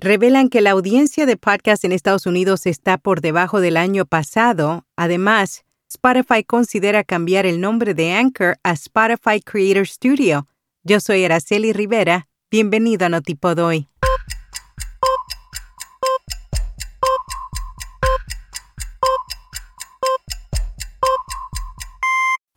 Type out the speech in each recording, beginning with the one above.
revelan que la audiencia de podcast en Estados Unidos está por debajo del año pasado. Además, Spotify considera cambiar el nombre de Anchor a Spotify Creator Studio. Yo soy Araceli Rivera. Bienvenido a Notipod hoy.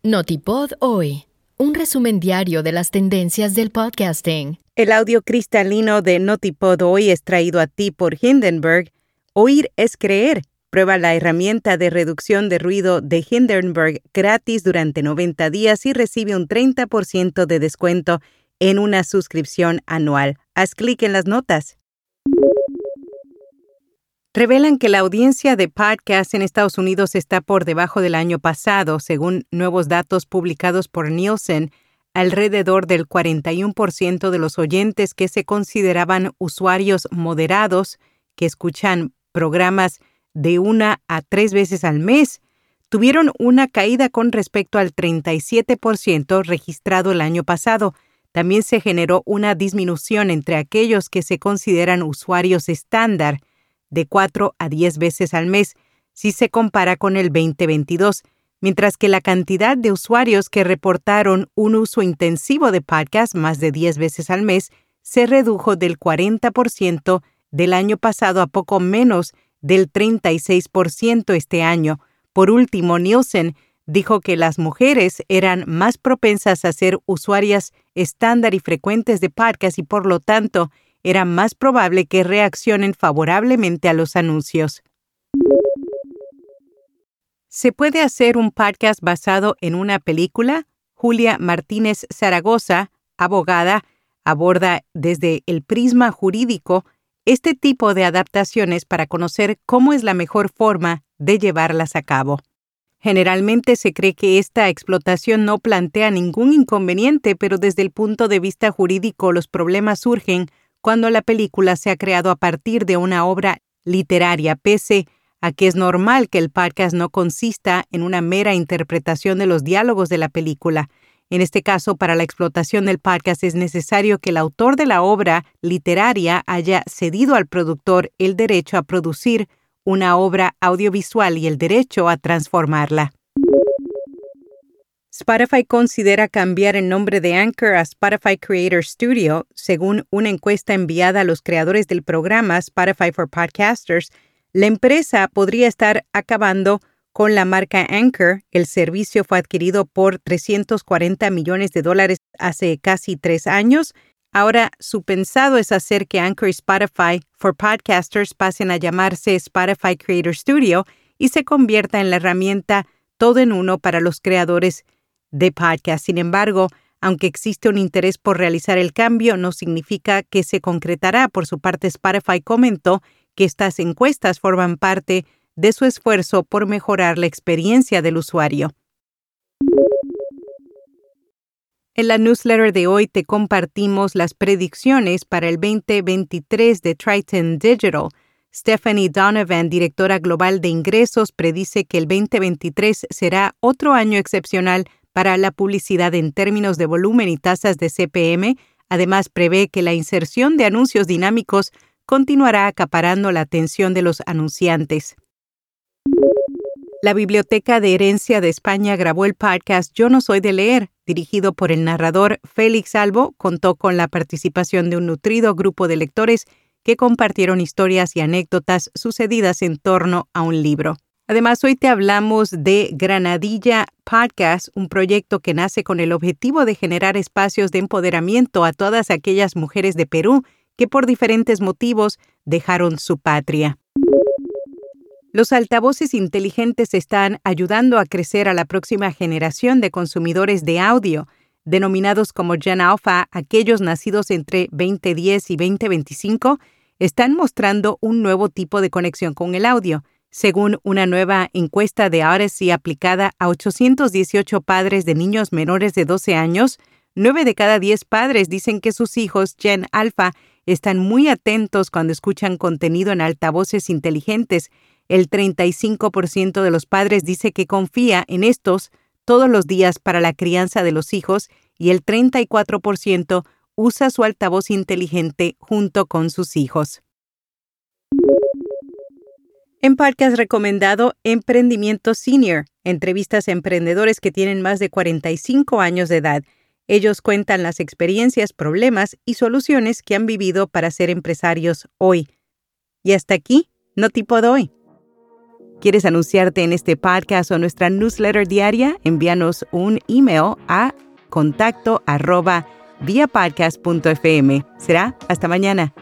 Notipod hoy. Un resumen diario de las tendencias del podcasting. El audio cristalino de Notipod hoy es traído a ti por Hindenburg. Oír es creer. Prueba la herramienta de reducción de ruido de Hindenburg gratis durante 90 días y recibe un 30% de descuento en una suscripción anual. Haz clic en las notas. Revelan que la audiencia de podcast en Estados Unidos está por debajo del año pasado, según nuevos datos publicados por Nielsen. Alrededor del 41% de los oyentes que se consideraban usuarios moderados, que escuchan programas de una a tres veces al mes, tuvieron una caída con respecto al 37% registrado el año pasado. También se generó una disminución entre aquellos que se consideran usuarios estándar, de 4 a 10 veces al mes, si se compara con el 2022, mientras que la cantidad de usuarios que reportaron un uso intensivo de podcast más de 10 veces al mes se redujo del 40% del año pasado a poco menos del 36% este año. Por último, Nielsen dijo que las mujeres eran más propensas a ser usuarias estándar y frecuentes de podcast y por lo tanto era más probable que reaccionen favorablemente a los anuncios. ¿Se puede hacer un podcast basado en una película? Julia Martínez Zaragoza, abogada, aborda desde el prisma jurídico este tipo de adaptaciones para conocer cómo es la mejor forma de llevarlas a cabo. Generalmente se cree que esta explotación no plantea ningún inconveniente, pero desde el punto de vista jurídico los problemas surgen cuando la película se ha creado a partir de una obra literaria, pese a que es normal que el podcast no consista en una mera interpretación de los diálogos de la película. En este caso, para la explotación del podcast es necesario que el autor de la obra literaria haya cedido al productor el derecho a producir una obra audiovisual y el derecho a transformarla. Spotify considera cambiar el nombre de Anchor a Spotify Creator Studio, según una encuesta enviada a los creadores del programa Spotify for Podcasters. La empresa podría estar acabando con la marca Anchor. El servicio fue adquirido por 340 millones de dólares hace casi tres años Ahora, su pensado es hacer que Anchor y Spotify for Podcasters pasen a llamarse Spotify Creator Studio y se convierta en la herramienta todo en uno para los creadores de podcast. Sin embargo, aunque existe un interés por realizar el cambio, no significa que se concretará. Por su parte, Spotify comentó que estas encuestas forman parte de su esfuerzo por mejorar la experiencia del usuario. En la newsletter de hoy te compartimos las predicciones para el 2023 de Triton Digital. Stephanie Donovan, directora global de ingresos, predice que el 2023 será otro año excepcional para la publicidad en términos de volumen y tasas de CPM. Además, prevé que la inserción de anuncios dinámicos continuará acaparando la atención de los anunciantes. La Biblioteca de Herencia de España grabó el podcast Yo no soy de leer, dirigido por el narrador Félix Albo, contó con la participación de un nutrido grupo de lectores que compartieron historias y anécdotas sucedidas en torno a un libro. Además, hoy te hablamos de Granadilla Podcast, un proyecto que nace con el objetivo de generar espacios de empoderamiento a todas aquellas mujeres de Perú que por diferentes motivos dejaron su patria. Los altavoces inteligentes están ayudando a crecer a la próxima generación de consumidores de audio, denominados como Gen Alpha, aquellos nacidos entre 2010 y 2025, están mostrando un nuevo tipo de conexión con el audio. Según una nueva encuesta de Odyssey aplicada a 818 padres de niños menores de 12 años, 9 de cada 10 padres dicen que sus hijos Gen Alpha están muy atentos cuando escuchan contenido en altavoces inteligentes el 35% de los padres dice que confía en estos todos los días para la crianza de los hijos y el 34% usa su altavoz inteligente junto con sus hijos. En podcast recomendado Emprendimiento Senior, entrevistas a emprendedores que tienen más de 45 años de edad. Ellos cuentan las experiencias, problemas y soluciones que han vivido para ser empresarios hoy. Y hasta aquí, no tipo doy. ¿Quieres anunciarte en este podcast o nuestra newsletter diaria? Envíanos un email a contacto. Será hasta mañana.